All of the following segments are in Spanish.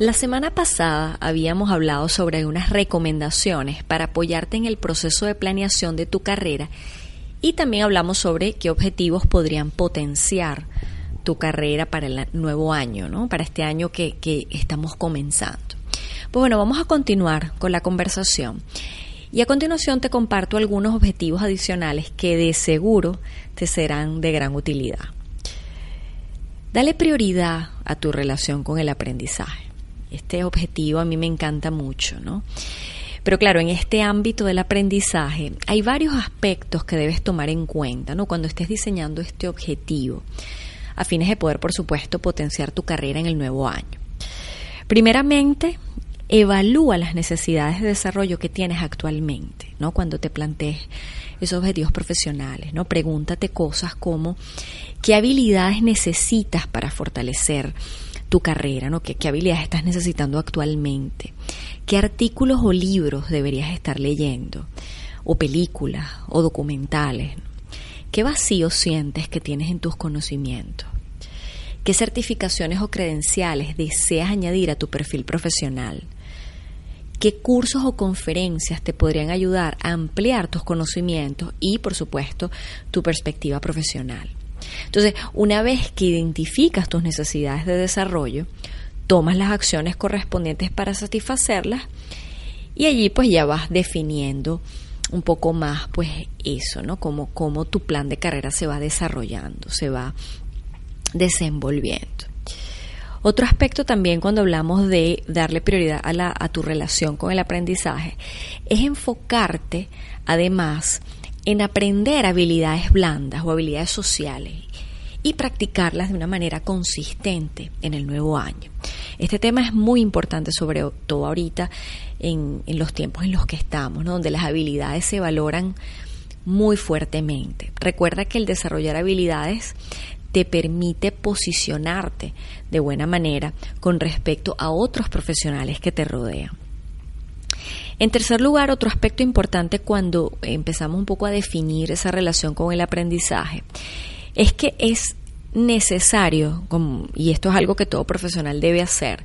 La semana pasada habíamos hablado sobre unas recomendaciones para apoyarte en el proceso de planeación de tu carrera y también hablamos sobre qué objetivos podrían potenciar tu carrera para el nuevo año, ¿no? Para este año que, que estamos comenzando. Pues bueno, vamos a continuar con la conversación. Y a continuación te comparto algunos objetivos adicionales que de seguro te serán de gran utilidad. Dale prioridad a tu relación con el aprendizaje. Este objetivo a mí me encanta mucho, ¿no? Pero claro, en este ámbito del aprendizaje hay varios aspectos que debes tomar en cuenta, ¿no? Cuando estés diseñando este objetivo, a fines de poder, por supuesto, potenciar tu carrera en el nuevo año. Primeramente, evalúa las necesidades de desarrollo que tienes actualmente, ¿no? Cuando te plantees esos objetivos profesionales, ¿no? Pregúntate cosas como qué habilidades necesitas para fortalecer tu carrera, ¿no? ¿Qué, habilidades estás necesitando actualmente? ¿Qué artículos o libros deberías estar leyendo? ¿O películas o documentales? ¿Qué vacío sientes que tienes en tus conocimientos? ¿Qué certificaciones o credenciales deseas añadir a tu perfil profesional? ¿Qué cursos o conferencias te podrían ayudar a ampliar tus conocimientos y, por supuesto, tu perspectiva profesional? Entonces, una vez que identificas tus necesidades de desarrollo, tomas las acciones correspondientes para satisfacerlas y allí pues ya vas definiendo un poco más pues eso, ¿no? Como cómo tu plan de carrera se va desarrollando, se va desenvolviendo. Otro aspecto también cuando hablamos de darle prioridad a, la, a tu relación con el aprendizaje es enfocarte además en aprender habilidades blandas o habilidades sociales y practicarlas de una manera consistente en el nuevo año. Este tema es muy importante, sobre todo ahorita en, los tiempos en los que estamos, donde las habilidades se valoran muy fuertemente. Recuerda que el desarrollar habilidades te permite posicionarte de buena manera con respecto a otros profesionales que te rodean. En tercer lugar, otro aspecto importante cuando empezamos un poco a definir esa relación con el aprendizaje es que es necesario, y esto es algo que todo profesional debe hacer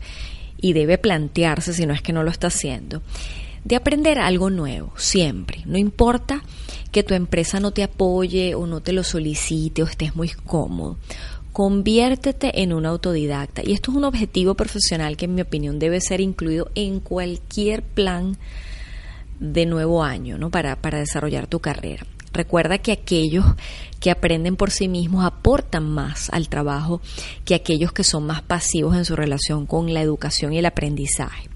y debe plantearse si no es que no lo está haciendo, de aprender algo nuevo, siempre. No importa que tu empresa no te apoye o no te lo solicite o estés muy cómodo. Conviértete en un autodidacta. Y esto es un objetivo profesional que en mi opinión debe ser incluido en cualquier plan de nuevo año, ¿no? Para, para desarrollar tu carrera. Recuerda que aquellos que aprenden por sí mismos aportan más al trabajo que aquellos que son más pasivos en su relación con la educación y el aprendizaje.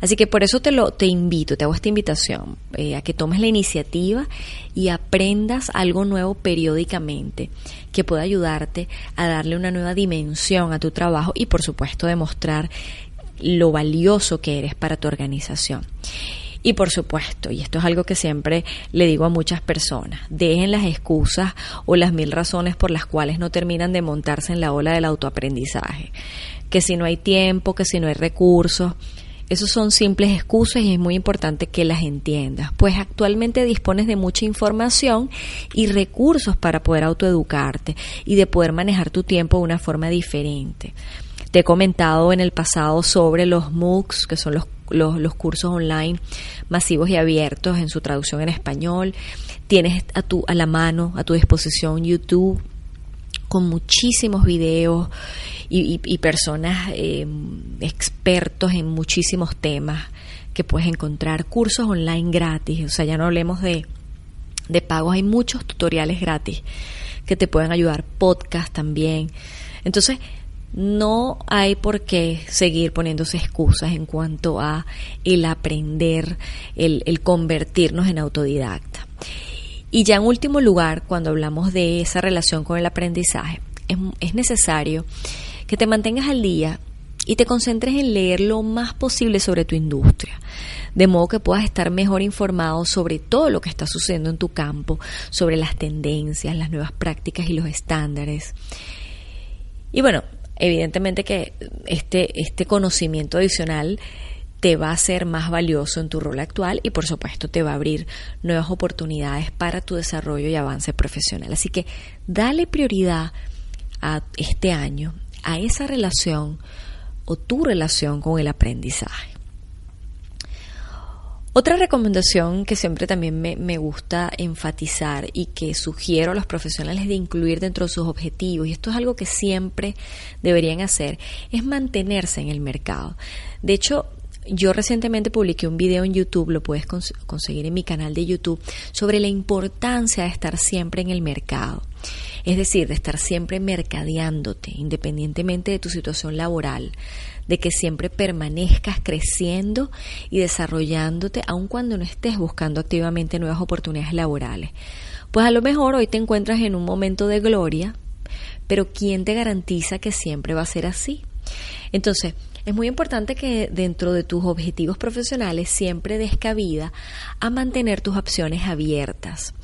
Así que por eso te lo te invito, te hago esta invitación eh, a que tomes la iniciativa y aprendas algo nuevo periódicamente que pueda ayudarte a darle una nueva dimensión a tu trabajo y por supuesto demostrar lo valioso que eres para tu organización. Y por supuesto, y esto es algo que siempre le digo a muchas personas, dejen las excusas o las mil razones por las cuales no terminan de montarse en la ola del autoaprendizaje. Que si no hay tiempo, que si no hay recursos. Esos son simples excusas y es muy importante que las entiendas, pues actualmente dispones de mucha información y recursos para poder autoeducarte y de poder manejar tu tiempo de una forma diferente. Te he comentado en el pasado sobre los MOOCs, que son los, los, cursos online masivos y abiertos en su traducción en español. Tienes a, tu, a la mano, a tu disposición YouTube con muchísimos videos y, personas eh, expertos en muchísimos temas que puedes encontrar, cursos online gratis, o sea, ya no hablemos de, de pagos, hay muchos tutoriales gratis que te pueden ayudar, podcast también. Entonces, no hay por qué seguir poniéndose excusas en cuanto a el aprender, el, el convertirnos en autodidacta. Y ya en último lugar, cuando hablamos de esa relación con el aprendizaje, es, es necesario que te mantengas al día y te concentres en leer lo más posible sobre tu industria, de modo que puedas estar mejor informado sobre todo lo que está sucediendo en tu campo, sobre las tendencias, las nuevas prácticas y los estándares. Y bueno, evidentemente que este, este conocimiento adicional te va a ser más valioso en tu rol actual y por supuesto te va a abrir nuevas oportunidades para tu desarrollo y avance profesional. Así que dale prioridad a este año, a esa relación o tu relación con el aprendizaje. Otra recomendación que siempre también me, me, gusta enfatizar y que sugiero a los profesionales de incluir dentro de sus objetivos, y esto es algo que siempre deberían hacer, es mantenerse en el mercado. De hecho, yo recientemente publiqué un video en YouTube, lo puedes conseguir en mi canal de YouTube, sobre la importancia de estar siempre en el mercado. Es decir, de estar siempre mercadeándote, independientemente de tu situación laboral, de que siempre permanezcas creciendo y desarrollándote, aun cuando no estés buscando activamente nuevas oportunidades laborales. Pues a lo mejor hoy te encuentras en un momento de gloria, pero ¿quién te garantiza que siempre va a ser así? Entonces, es muy importante que dentro de tus objetivos profesionales siempre des cabida a mantener tus opciones abiertas.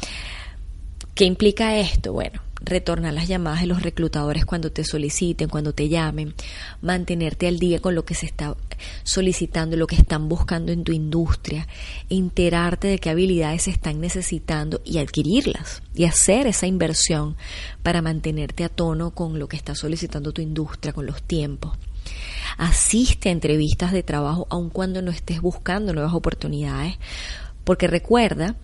¿Qué implica esto? Bueno, retornar las llamadas de los reclutadores cuando te soliciten, cuando te llamen, mantenerte al día con lo que se está solicitando, lo que están buscando en tu industria, enterarte de qué habilidades se están necesitando y adquirirlas y hacer esa inversión para mantenerte a tono con lo que está solicitando tu industria, con los tiempos. Asiste a entrevistas de trabajo aun cuando no estés buscando nuevas oportunidades, porque recuerda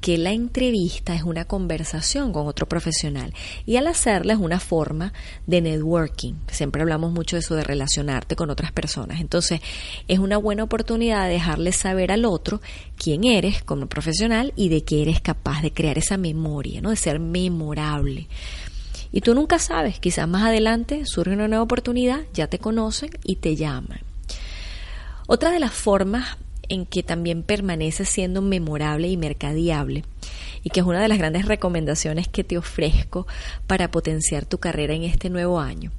que la entrevista es una conversación con otro profesional y al hacerla es una forma de networking. Siempre hablamos mucho de eso de relacionarte con otras personas. Entonces es una buena oportunidad de dejarle saber al otro quién eres como profesional y de que eres capaz de crear esa memoria, ¿no? de ser memorable. Y tú nunca sabes, quizás más adelante surge una nueva oportunidad, ya te conocen y te llaman. Otra de las formas en que también permanece siendo memorable y mercadiable y que es una de las grandes recomendaciones que te ofrezco para potenciar tu carrera en este nuevo año,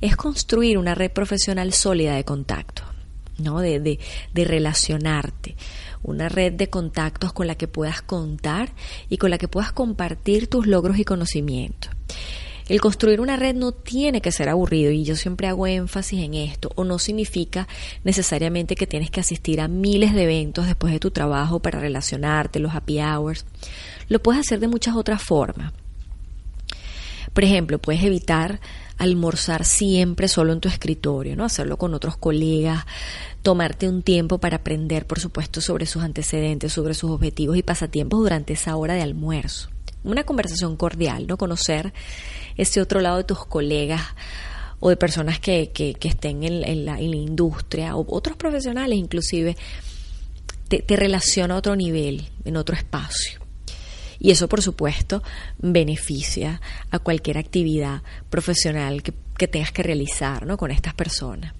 es construir una red profesional sólida de contacto, ¿no? de, de, de relacionarte, una red de contactos con la que puedas contar y con la que puedas compartir tus logros y conocimientos. El construir una red no tiene que ser aburrido y yo siempre hago énfasis en esto, o no significa necesariamente que tienes que asistir a miles de eventos después de tu trabajo para relacionarte, los happy hours. Lo puedes hacer de muchas otras formas. Por ejemplo, puedes evitar almorzar siempre solo en tu escritorio, ¿no? Hacerlo con otros colegas, tomarte un tiempo para aprender, por supuesto, sobre sus antecedentes, sobre sus objetivos y pasatiempos durante esa hora de almuerzo. Una conversación cordial, ¿no? Conocer ese otro lado de tus colegas o de personas que, que, estén en, la, industria o otros profesionales inclusive, te, te relaciona a otro nivel, en otro espacio. Y eso, por supuesto, beneficia a cualquier actividad profesional que, que tengas que realizar ¿no? con estas personas.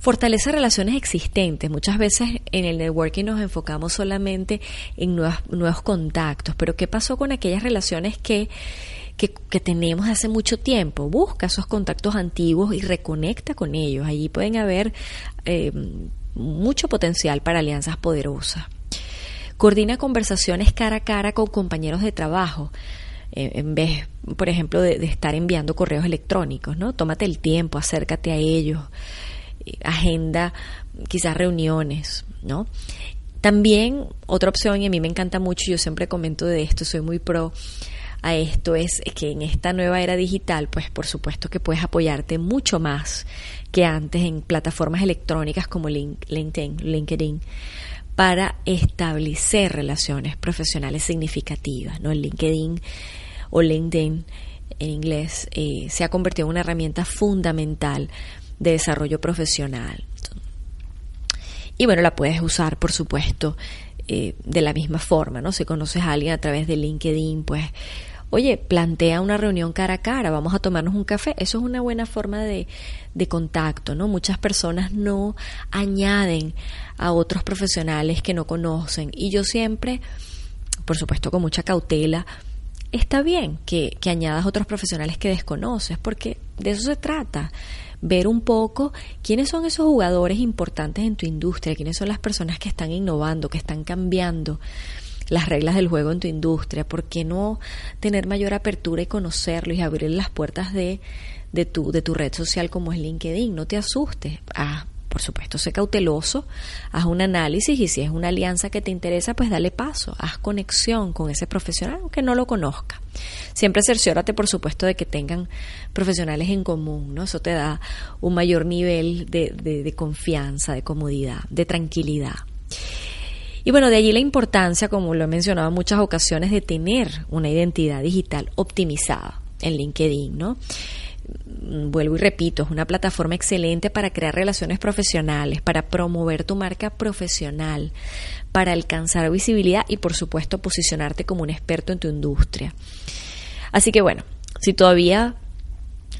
Fortalece relaciones existentes. Muchas veces en el networking nos enfocamos solamente en nuevos contactos, pero ¿qué pasó con aquellas relaciones que que, tenemos hace mucho tiempo. Busca esos contactos antiguos y reconecta con ellos. Allí pueden haber eh, mucho potencial para alianzas poderosas. Coordina conversaciones cara a cara con compañeros de trabajo. Eh, en vez, por ejemplo, de, estar enviando correos electrónicos, ¿no? Tómate el tiempo, acércate a ellos, agenda quizás reuniones, ¿no? También otra opción, y a mí me encanta mucho, yo siempre comento de esto, soy muy pro a esto es que en esta nueva era digital, pues por supuesto que puedes apoyarte mucho más que antes en plataformas electrónicas como LinkedIn, LinkedIn para establecer relaciones profesionales significativas. ¿no? LinkedIn o LinkedIn en inglés eh, se ha convertido en una herramienta fundamental de desarrollo profesional. Y bueno, la puedes usar, por supuesto, eh, de la misma forma, ¿no? Si conoces a alguien a través de LinkedIn, pues oye, plantea una reunión cara a cara, vamos a tomarnos un café. Eso es una buena forma de, de contacto, ¿no? Muchas personas no añaden a otros profesionales que no conocen. Y yo siempre por supuesto con mucha cautela, está bien que, que añadas otros profesionales que desconoces, porque de eso se trata ver un poco quiénes son esos jugadores importantes en tu industria, quiénes son las personas que están innovando, que están cambiando las reglas del juego en tu industria, ¿por qué no tener mayor apertura y conocerlo y abrir las puertas de, de, tu, de tu red social como es LinkedIn? No te asustes. Ah, por supuesto, sé cauteloso, haz un análisis y si es una alianza que te interesa, pues dale paso, haz conexión con ese profesional, aunque no lo conozca. Siempre cerciórate, por supuesto, de que tengan profesionales en común, ¿no? Eso te da un mayor nivel de, de confianza, de comodidad, de tranquilidad. Y bueno, de allí la importancia, como lo he mencionado en muchas ocasiones, de tener una identidad digital optimizada en LinkedIn, ¿no? Vuelvo y repito, es una plataforma excelente para crear relaciones profesionales, para promover tu marca profesional, para alcanzar visibilidad y por supuesto posicionarte como un experto en tu industria. Así que bueno, si todavía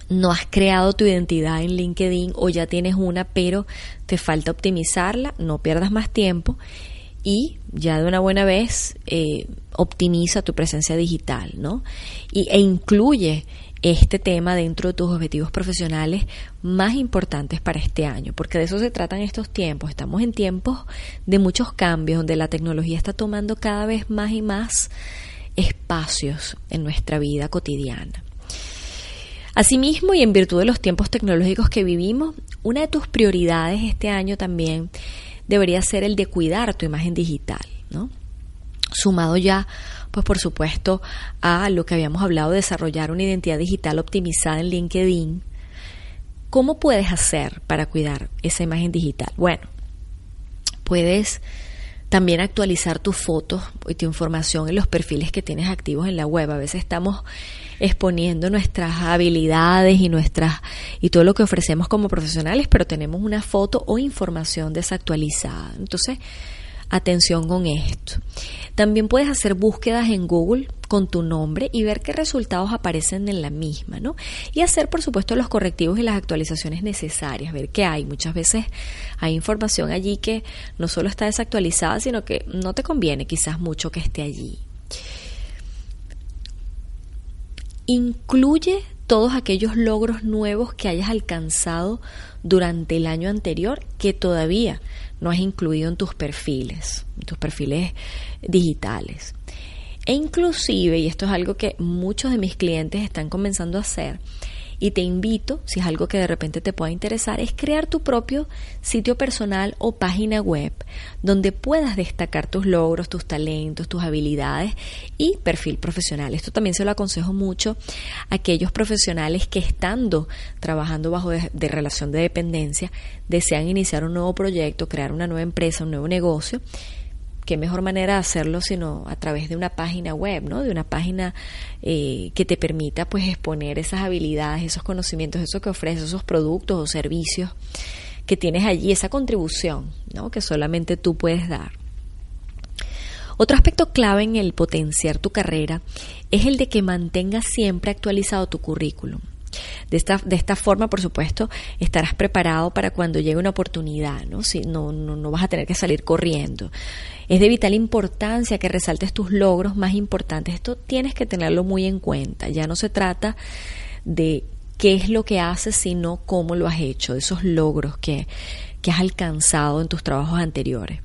no has creado tu identidad en LinkedIn o ya tienes una, pero te falta optimizarla, no pierdas más tiempo y ya de una buena vez eh, optimiza tu presencia digital, ¿no? Y, e incluye este tema dentro de tus objetivos profesionales más importantes para este año, porque de eso se tratan estos tiempos. Estamos en tiempos de muchos cambios, donde la tecnología está tomando cada vez más y más espacios en nuestra vida cotidiana. Asimismo, y en virtud de los tiempos tecnológicos que vivimos, una de tus prioridades este año también debería ser el de cuidar tu imagen digital, ¿no? Sumado ya pues por supuesto a lo que habíamos hablado de desarrollar una identidad digital optimizada en LinkedIn. ¿Cómo puedes hacer para cuidar esa imagen digital? Bueno, puedes también actualizar tus fotos y tu información en los perfiles que tienes activos en la web. A veces estamos exponiendo nuestras habilidades y nuestras y todo lo que ofrecemos como profesionales, pero tenemos una foto o información desactualizada. Entonces, Atención con esto. También puedes hacer búsquedas en Google con tu nombre y ver qué resultados aparecen en la misma, ¿no? Y hacer, por supuesto, los correctivos y las actualizaciones necesarias, ver qué hay. Muchas veces hay información allí que no solo está desactualizada, sino que no te conviene quizás mucho que esté allí. Incluye todos aquellos logros nuevos que hayas alcanzado durante el año anterior que todavía no has incluido en tus perfiles, en tus perfiles digitales. E inclusive, y esto es algo que muchos de mis clientes están comenzando a hacer, y te invito, si es algo que de repente te pueda interesar, es crear tu propio sitio personal o página web donde puedas destacar tus logros, tus talentos, tus habilidades y perfil profesional. Esto también se lo aconsejo mucho a aquellos profesionales que estando trabajando bajo de, relación de dependencia desean iniciar un nuevo proyecto, crear una nueva empresa, un nuevo negocio qué mejor manera de hacerlo sino a través de una página web, ¿no? De una página eh, que te permita pues exponer esas habilidades, esos conocimientos, eso que ofreces, esos productos o servicios que tienes allí, esa contribución, ¿no? Que solamente tú puedes dar. Otro aspecto clave en el potenciar tu carrera es el de que mantengas siempre actualizado tu currículum. De esta, de esta forma, por supuesto, estarás preparado para cuando llegue una oportunidad, ¿no? Si, no, no, no vas a tener que salir corriendo. Es de vital importancia que resaltes tus logros más importantes. Esto tienes que tenerlo muy en cuenta. Ya no se trata de qué es lo que haces, sino cómo lo has hecho, de esos logros que, que has alcanzado en tus trabajos anteriores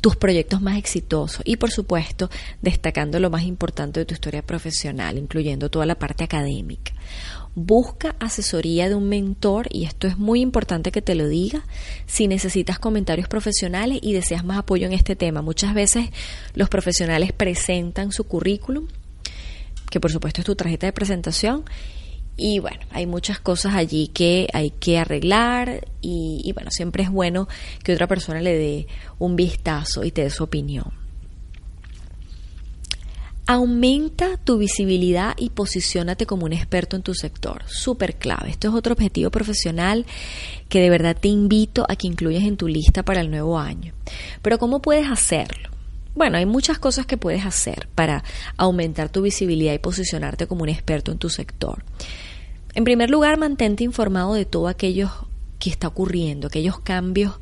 tus proyectos más exitosos y por supuesto destacando lo más importante de tu historia profesional, incluyendo toda la parte académica busca asesoría de un mentor y esto es muy importante que te lo diga si necesitas comentarios profesionales y deseas más apoyo en este tema. Muchas veces los profesionales presentan su currículum, que por supuesto es tu tarjeta de presentación, y bueno, hay muchas cosas allí que hay que arreglar y, bueno, siempre es bueno que otra persona le dé un vistazo y te dé su opinión. Aumenta tu visibilidad y posiciónate como un experto en tu sector. Súper clave. Esto es otro objetivo profesional que de verdad te invito a que incluyas en tu lista para el nuevo año. Pero ¿cómo puedes hacerlo? Bueno, hay muchas cosas que puedes hacer para aumentar tu visibilidad y posicionarte como un experto en tu sector. En primer lugar, mantente informado de todo aquello que está ocurriendo, aquellos cambios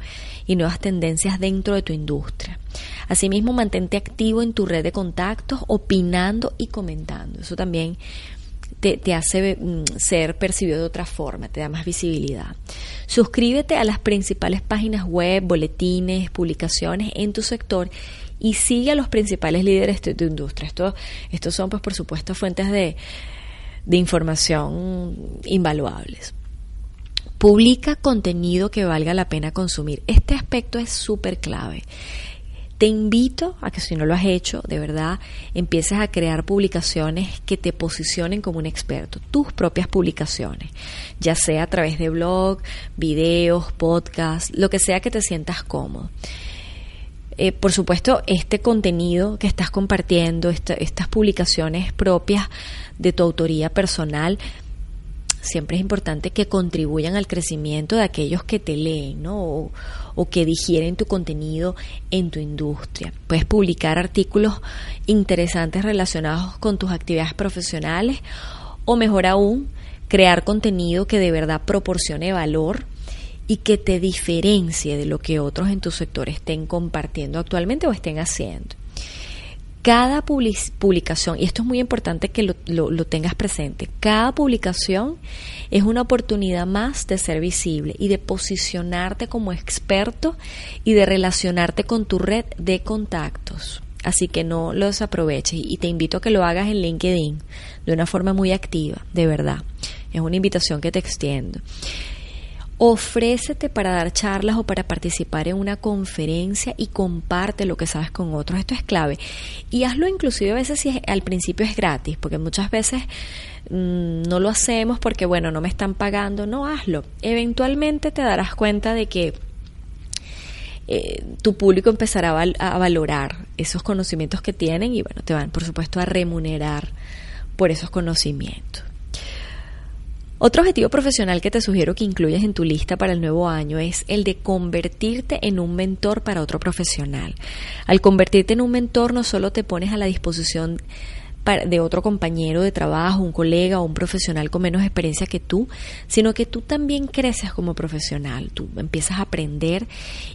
y nuevas tendencias dentro de tu industria. Asimismo, mantente activo en tu red de contactos, opinando y comentando. Eso también te, hace mm, ser percibido de otra forma, te da más visibilidad. Suscríbete a las principales páginas web, boletines, publicaciones en tu sector y sigue a los principales líderes de tu industria. Esto, estos son, pues, por supuesto, fuentes de, de información invaluables. Publica contenido que valga la pena consumir. Este aspecto es súper clave. Te invito a que si no lo has hecho, de verdad, empieces a crear publicaciones que te posicionen como un experto, tus propias publicaciones, ya sea a través de blog, videos, podcast, lo que sea que te sientas cómodo. Eh, por supuesto, este contenido que estás compartiendo, estas publicaciones propias de tu autoría personal, siempre es importante que contribuyan al crecimiento de aquellos que te leen, ¿no? O, o, que digieren tu contenido en tu industria. Puedes publicar artículos interesantes relacionados con tus actividades profesionales o mejor aún, crear contenido que de verdad proporcione valor y que te diferencie de lo que otros en tu sector estén compartiendo actualmente o estén haciendo. Cada publicación, y esto es muy importante que lo, lo, tengas presente, cada publicación es una oportunidad más de ser visible y de posicionarte como experto y de relacionarte con tu red de contactos. Así que no lo desaproveches y te invito a que lo hagas en LinkedIn de una forma muy activa, de verdad. Es una invitación que te extiendo. Ofrécete para dar charlas o para participar en una conferencia y comparte lo que sabes con otros. Esto es clave. Y hazlo inclusive a veces si al principio es gratis, porque muchas veces mm, no lo hacemos porque, bueno, no me están pagando. No, hazlo. Eventualmente te darás cuenta de que eh, tu público empezará a valorar esos conocimientos que tienen y, bueno, te van, por supuesto, a remunerar por esos conocimientos. Otro objetivo profesional que te sugiero que incluyas en tu lista para el nuevo año es el de convertirte en un mentor para otro profesional. Al convertirte en un mentor no solo te pones a la disposición de otro compañero de trabajo, un colega o un profesional con menos experiencia que tú, sino que tú también creces como profesional, tú empiezas a aprender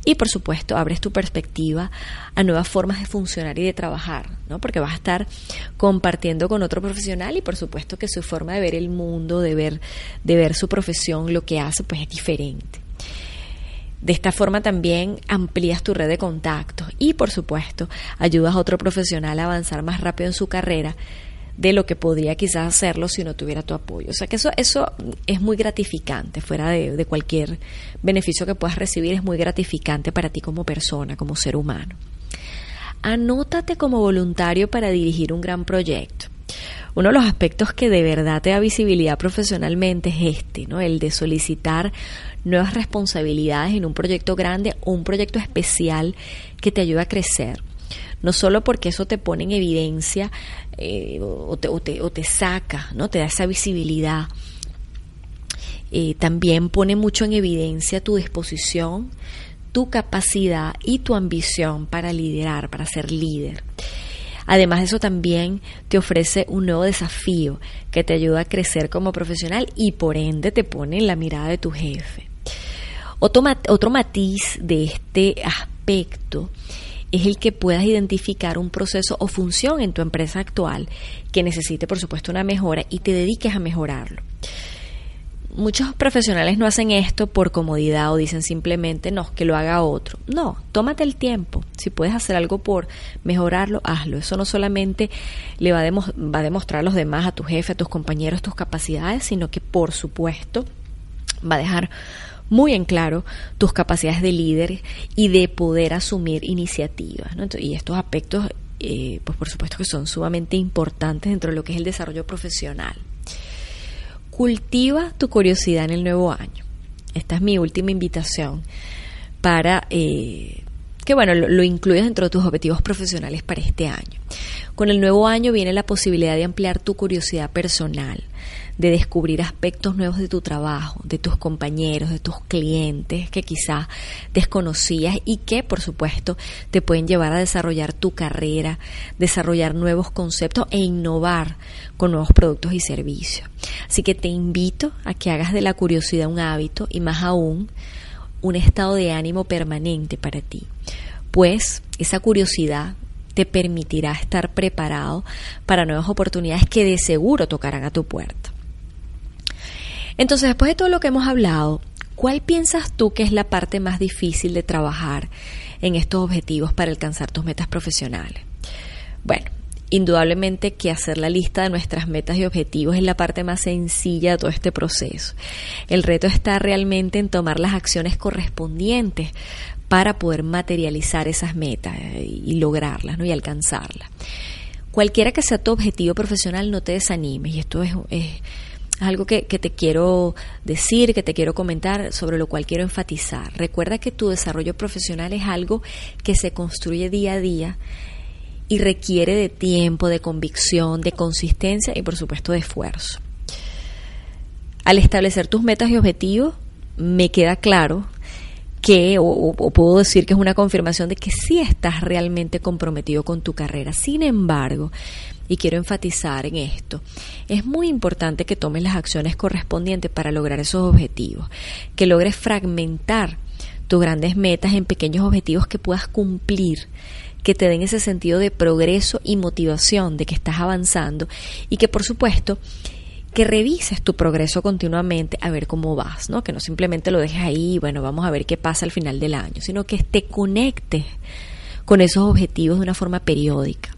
y por supuesto abres tu perspectiva a nuevas formas de funcionar y de trabajar, ¿no? Porque vas a estar compartiendo con otro profesional y por supuesto que su forma de ver el mundo, de ver de ver su profesión, lo que hace, pues es diferente. De esta forma también amplías tu red de contactos y, por supuesto, ayudas a otro profesional a avanzar más rápido en su carrera de lo que podría quizás hacerlo si no tuviera tu apoyo. O sea que eso, eso es muy gratificante, fuera de, de cualquier beneficio que puedas recibir, es muy gratificante para ti como persona, como ser humano. Anótate como voluntario para dirigir un gran proyecto. Uno de los aspectos que de verdad te da visibilidad profesionalmente es este, ¿no? El de solicitar nuevas responsabilidades en un proyecto grande o un proyecto especial que te ayude a crecer. No solo porque eso te pone en evidencia eh, o, te, o, te, saca, ¿no? te da esa visibilidad. Eh, también pone mucho en evidencia tu disposición, tu capacidad y tu ambición para liderar, para ser líder. Además, eso también te ofrece un nuevo desafío que te ayuda a crecer como profesional y por ende te pone en la mirada de tu jefe. Otro, matiz de este aspecto es el que puedas identificar un proceso o función en tu empresa actual que necesite, por supuesto, una mejora y te dediques a mejorarlo. Muchos profesionales no hacen esto por comodidad o dicen simplemente no, que lo haga otro. No, tómate el tiempo. Si puedes hacer algo por mejorarlo, hazlo. Eso no solamente le va a, va a demostrar a los demás, a tu jefe, a tus compañeros, tus capacidades, sino que por supuesto va a dejar muy en claro tus capacidades de líder y de poder asumir iniciativas. y estos aspectos, eh, pues por supuesto que son sumamente importantes dentro de lo que es el desarrollo profesional. Cultiva tu curiosidad en el nuevo año. Esta es mi última invitación para eh, que bueno, lo, lo, incluyes dentro de tus objetivos profesionales para este año. Con el nuevo año viene la posibilidad de ampliar tu curiosidad personal, de descubrir aspectos nuevos de tu trabajo, de tus compañeros, de tus clientes que quizás desconocías y que por supuesto te pueden llevar a desarrollar tu carrera, desarrollar nuevos conceptos e innovar con nuevos productos y servicios. Así que te invito a que hagas de la curiosidad un hábito y más aún un estado de ánimo permanente para ti, pues esa curiosidad te permitirá estar preparado para nuevas oportunidades que de seguro tocarán a tu puerta. Entonces, después de todo lo que hemos hablado, ¿cuál piensas tú que es la parte más difícil de trabajar en estos objetivos para alcanzar tus metas profesionales? Bueno, indudablemente que hacer la lista de nuestras metas y objetivos es la parte más sencilla de todo este proceso. El reto está realmente en tomar las acciones correspondientes para poder materializar esas metas y lograrlas ¿no? y alcanzarlas. Cualquiera que sea tu objetivo profesional, no te desanimes. Y esto es, es algo que, que, te quiero decir, que te quiero comentar, sobre lo cual quiero enfatizar. Recuerda que tu desarrollo profesional es algo que se construye día a día y requiere de tiempo, de convicción, de consistencia y por supuesto de esfuerzo. Al establecer tus metas y objetivos, me queda claro que, o, o, puedo decir que es una confirmación de que sí estás realmente comprometido con tu carrera. Sin embargo, y quiero enfatizar en esto. Es muy importante que tomes las acciones correspondientes para lograr esos objetivos, que logres fragmentar tus grandes metas en pequeños objetivos que puedas cumplir que te den ese sentido de progreso y motivación de que estás avanzando y que por supuesto que revises tu progreso continuamente a ver cómo vas, ¿no? Que no simplemente lo dejes ahí, bueno, vamos a ver qué pasa al final del año, sino que te conectes con esos objetivos de una forma periódica.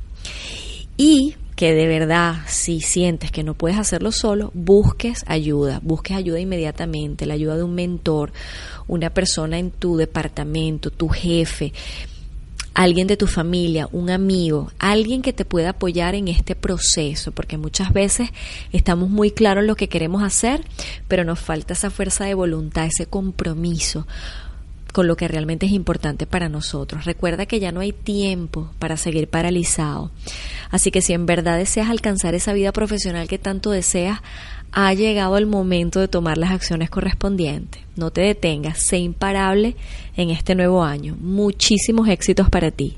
Y que de verdad, si sientes que no puedes hacerlo solo, busques ayuda, busques ayuda inmediatamente, la ayuda de un mentor, una persona en tu departamento, tu jefe, alguien de tu familia, un amigo, alguien que te pueda apoyar en este proceso, porque muchas veces estamos muy claros en lo que queremos hacer, pero nos falta esa fuerza de voluntad, ese compromiso con lo que realmente es importante para nosotros. Recuerda que ya no hay tiempo para seguir paralizado. Así que si en verdad deseas alcanzar esa vida profesional que tanto deseas, ha llegado el momento de tomar las acciones correspondientes. No te detengas, sé imparable en este nuevo año. Muchísimos éxitos para ti.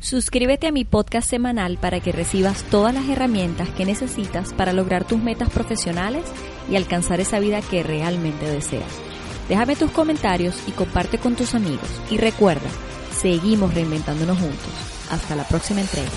Suscríbete a mi podcast semanal para que recibas todas las herramientas que necesitas para lograr tus metas profesionales y alcanzar esa vida que realmente deseas. Déjame tus comentarios y comparte con tus amigos. Y recuerda, seguimos reinventándonos juntos. Hasta la próxima entrega.